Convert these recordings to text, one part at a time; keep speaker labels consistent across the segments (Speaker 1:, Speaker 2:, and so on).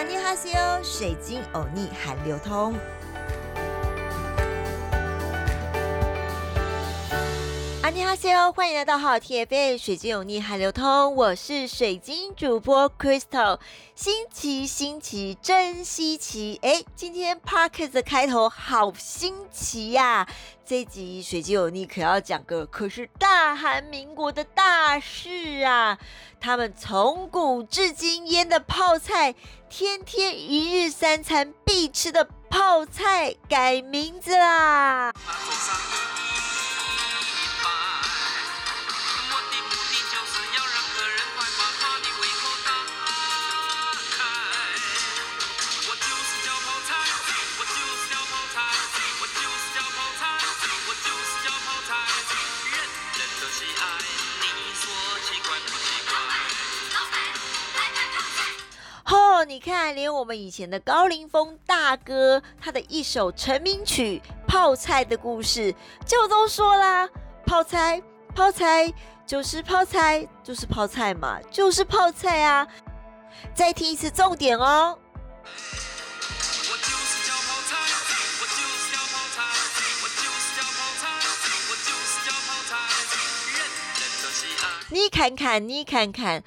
Speaker 1: 阿尼哈西欧，水晶欧尼韩流通。阿尼哈西欧，欢迎来到好 T F A 水晶欧尼韩流通，我是水晶主播 Crystal。新奇，新奇，真稀奇！哎，今天 Parkes 的开头好新奇呀！这集水晶欧尼可要讲个，可是大韩民国的大事啊！他们从古至今腌的泡菜，天天一日三餐必吃的泡菜改名字啦！看，连我们以前的高凌风大哥，他的一首成名曲《泡菜的故事》就都说啦：泡菜，泡菜就是泡菜，就是泡菜嘛，就是泡菜啊！再听一次重点哦。你看看，你看看。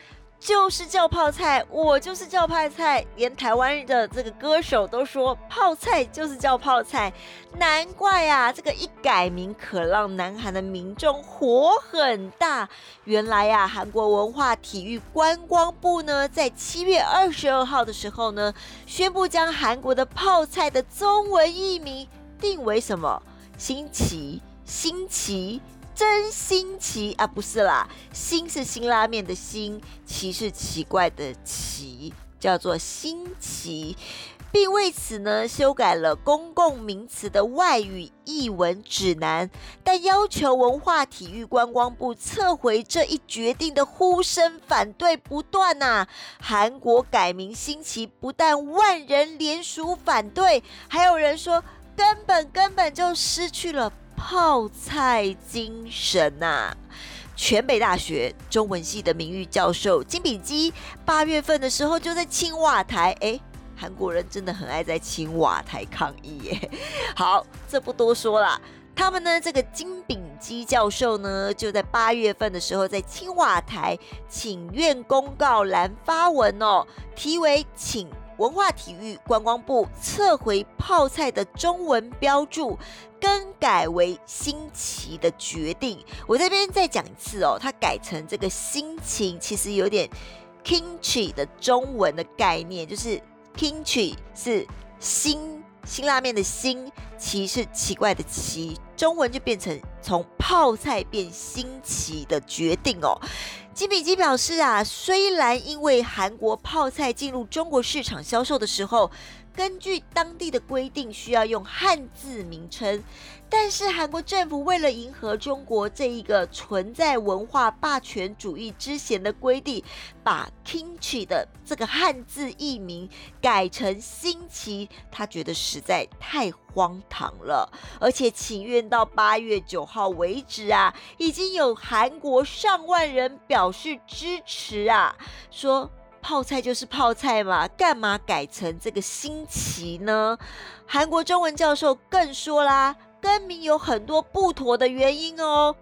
Speaker 1: 就是叫泡菜，我就是叫泡菜，连台湾的这个歌手都说泡菜就是叫泡菜，难怪啊，这个一改名可让南韩的民众火很大。原来呀，韩国文化体育观光部呢，在七月二十二号的时候呢，宣布将韩国的泡菜的中文译名定为什么？新奇，新奇。真新奇啊，不是啦，新是新拉面的新，奇是奇怪的奇，叫做新奇，并为此呢修改了公共名词的外语译文指南，但要求文化体育观光部撤回这一决定的呼声反对不断呐。韩国改名新奇，不但万人联署反对，还有人说根本根本就失去了。泡菜精神呐！全北大学中文系的名誉教授金炳基，八月份的时候就在青瓦台，哎，韩国人真的很爱在青瓦台抗议耶。好，这不多说了。他们呢，这个金炳基教授呢，就在八月份的时候在青瓦台请愿公告栏发文哦，题为请。文化体育观光部撤回泡菜的中文标注，更改为新奇的决定。我这边再讲一次哦，它改成这个心情，其实有点 kimchi 的中文的概念，就是 kimchi 是新辛拉面的新，奇是奇怪的奇，中文就变成从泡菜变新奇的决定哦。金敏基表示啊，虽然因为韩国泡菜进入中国市场销售的时候，根据当地的规定需要用汉字名称。但是韩国政府为了迎合中国这一个存在文化霸权主义之嫌的规定，把 kimchi 的这个汉字译名改成新奇，他觉得实在太荒唐了。而且请愿到八月九号为止啊，已经有韩国上万人表示支持啊，说泡菜就是泡菜嘛，干嘛改成这个新奇呢？韩国中文教授更说啦。更名有很多不妥的原因哦。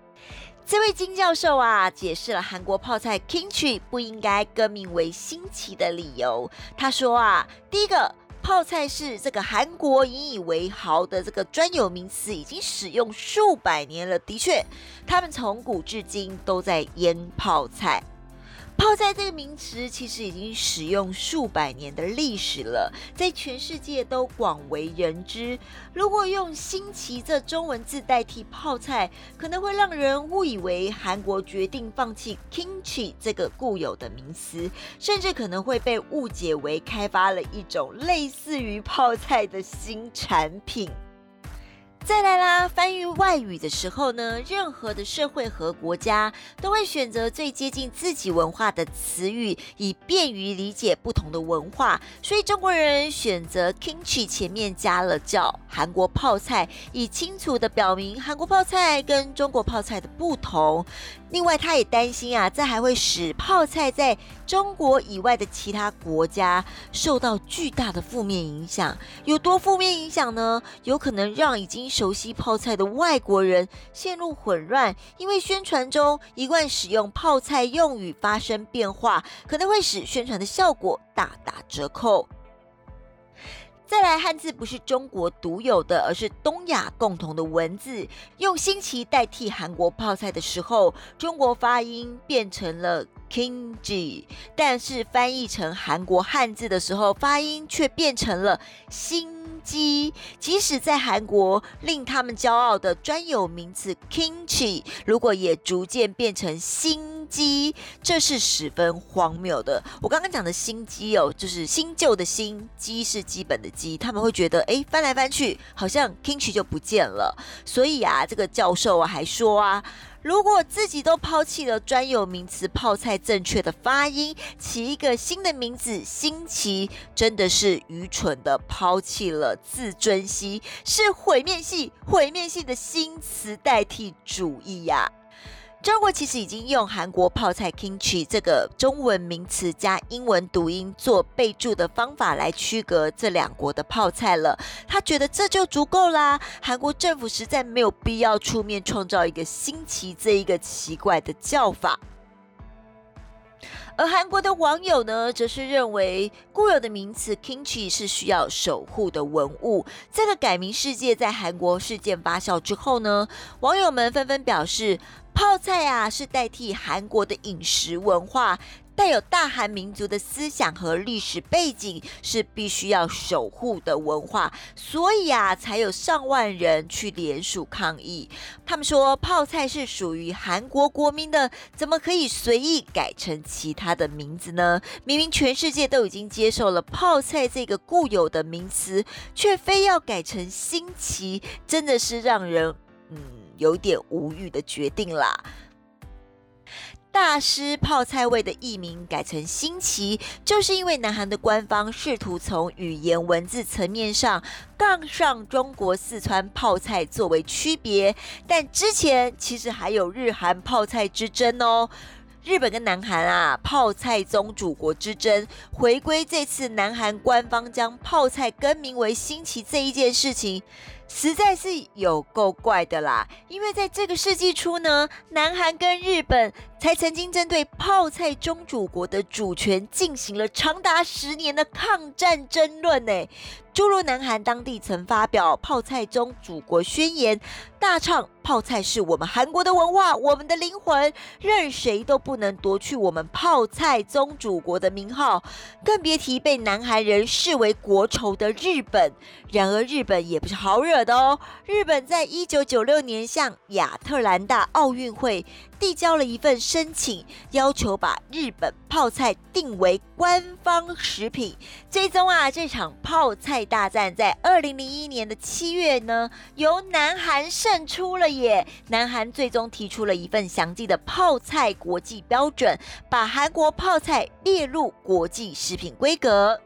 Speaker 1: 这位金教授啊，解释了韩国泡菜 kimchi 不应该更名为新奇的理由。他说啊，第一个，泡菜是这个韩国引以为豪的这个专有名词，已经使用数百年了。的确，他们从古至今都在腌泡菜。泡菜这个名词其实已经使用数百年的历史了，在全世界都广为人知。如果用“新奇”这中文字代替泡菜，可能会让人误以为韩国决定放弃 kimchi 这个固有的名词，甚至可能会被误解为开发了一种类似于泡菜的新产品。再来啦，翻译外语的时候呢，任何的社会和国家都会选择最接近自己文化的词语，以便于理解不同的文化。所以中国人选择 kimchi 前面加了叫韩国泡菜，以清楚的表明韩国泡菜跟中国泡菜的不同。另外，他也担心啊，这还会使泡菜在中国以外的其他国家受到巨大的负面影响。有多负面影响呢？有可能让已经熟悉泡菜的外国人陷入混乱，因为宣传中一贯使用泡菜用语发生变化，可能会使宣传的效果大打折扣。再来，汉字不是中国独有的，而是东亚共同的文字。用新奇代替韩国泡菜的时候，中国发音变成了 kimchi，但是翻译成韩国汉字的时候，发音却变成了新。鸡，即使在韩国令他们骄傲的专有名词 kimchi，如果也逐渐变成新鸡，这是十分荒谬的。我刚刚讲的新鸡哦，就是新旧的新鸡是基本的鸡，他们会觉得哎，翻来翻去好像 kimchi 就不见了。所以啊，这个教授啊还说啊。如果自己都抛弃了专有名词泡菜正确的发音，起一个新的名字新奇，真的是愚蠢的抛弃了自尊心，是毁灭性、毁灭性的新词代替主义呀。中国其实已经用韩国泡菜 kimchi 这个中文名词加英文读音做备注的方法来区隔这两国的泡菜了。他觉得这就足够啦。韩国政府实在没有必要出面创造一个新奇这一个奇怪的叫法。而韩国的网友呢，则是认为固有的名词 kimchi 是需要守护的文物。这个改名世界在韩国事件发酵之后呢，网友们纷纷表示。泡菜啊，是代替韩国的饮食文化，带有大韩民族的思想和历史背景，是必须要守护的文化，所以啊，才有上万人去联署抗议。他们说，泡菜是属于韩国国民的，怎么可以随意改成其他的名字呢？明明全世界都已经接受了泡菜这个固有的名词，却非要改成新奇，真的是让人嗯。有点无语的决定啦！大师泡菜味的艺名改成新奇，就是因为南韩的官方试图从语言文字层面上杠上中国四川泡菜作为区别，但之前其实还有日韩泡菜之争哦。日本跟南韩啊，泡菜宗主国之争回归，这次南韩官方将泡菜更名为新奇这一件事情。实在是有够怪的啦！因为在这个世纪初呢，南韩跟日本才曾经针对泡菜宗主国的主权进行了长达十年的抗战争论呢。诸如南韩当地曾发表泡菜宗主国宣言，大唱泡菜是我们韩国的文化，我们的灵魂，任谁都不能夺去我们泡菜宗主国的名号，更别提被南韩人视为国仇的日本。然而日本也不是好惹的哦，日本在一九九六年向亚特兰大奥运会。递交了一份申请，要求把日本泡菜定为官方食品。最终啊，这场泡菜大战在二零零一年的七月呢，由南韩胜出了耶。南韩最终提出了一份详细的泡菜国际标准，把韩国泡菜列入国际食品规格。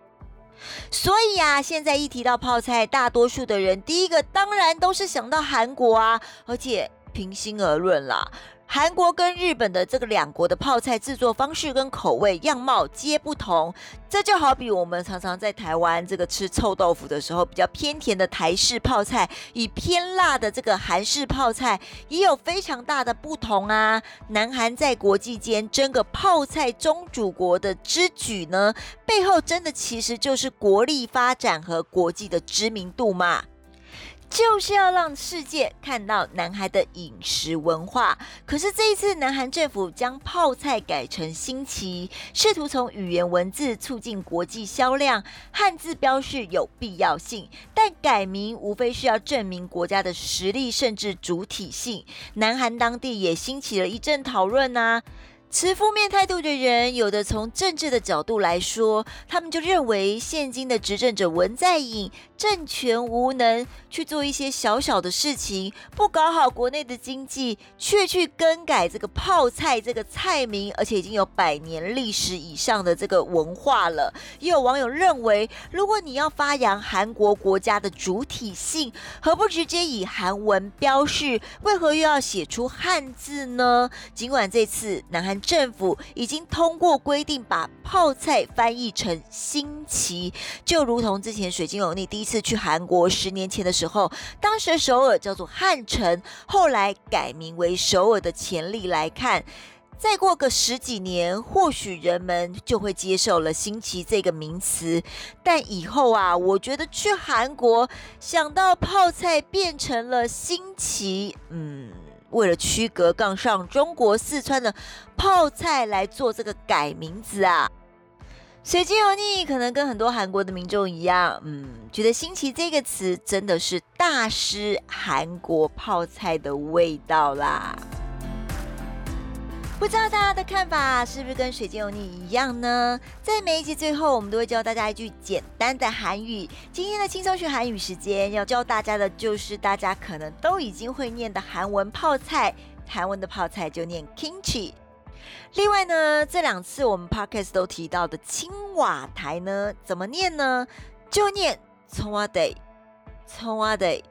Speaker 1: 所以啊，现在一提到泡菜，大多数的人第一个当然都是想到韩国啊，而且平心而论啦。韩国跟日本的这个两国的泡菜制作方式跟口味样貌皆不同，这就好比我们常常在台湾这个吃臭豆腐的时候，比较偏甜的台式泡菜，与偏辣的这个韩式泡菜也有非常大的不同啊。南韩在国际间争个泡菜中主国的之举呢，背后真的其实就是国力发展和国际的知名度嘛。就是要让世界看到南韩的饮食文化。可是这一次，南韩政府将泡菜改成新奇，试图从语言文字促进国际销量。汉字标示有必要性，但改名无非是要证明国家的实力甚至主体性。南韩当地也兴起了一阵讨论啊。持负面态度的人，有的从政治的角度来说，他们就认为现今的执政者文在寅政权无能，去做一些小小的事情，不搞好国内的经济，却去更改这个泡菜这个菜名，而且已经有百年历史以上的这个文化了。也有网友认为，如果你要发扬韩国国家的主体性，何不直接以韩文标示？为何又要写出汉字呢？尽管这次南韩。政府已经通过规定，把泡菜翻译成新奇，就如同之前水晶有你第一次去韩国十年前的时候，当时首尔叫做汉城，后来改名为首尔的潜力来看，再过个十几年，或许人们就会接受了新奇这个名词。但以后啊，我觉得去韩国想到泡菜变成了新奇，嗯。为了区隔杠上中国四川的泡菜来做这个改名字啊，水晶油腻可能跟很多韩国的民众一样，嗯，觉得新奇这个词真的是大失韩国泡菜的味道啦。不知道大家的看法是不是跟水晶油腻一样呢？在每一集最后，我们都会教大家一句简单的韩语。今天的轻松学韩语时间，要教大家的就是大家可能都已经会念的韩文泡菜。韩文的泡菜就念 kimchi。另外呢，这两次我们 podcast 都提到的青瓦台呢，怎么念呢？就念葱瓦 day，葱瓦 day。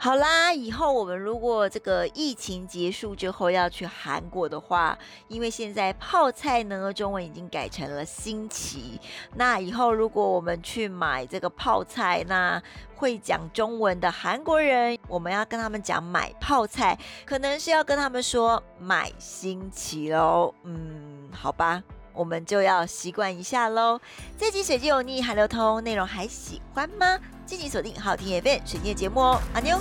Speaker 1: 好啦，以后我们如果这个疫情结束之后要去韩国的话，因为现在泡菜呢中文已经改成了新奇，那以后如果我们去买这个泡菜，那会讲中文的韩国人，我们要跟他们讲买泡菜，可能是要跟他们说买新奇喽。嗯，好吧，我们就要习惯一下喽。这集水晶有腻，还流通，内容还喜欢吗？敬请锁定好听 FM 水晶节目哦，阿妞。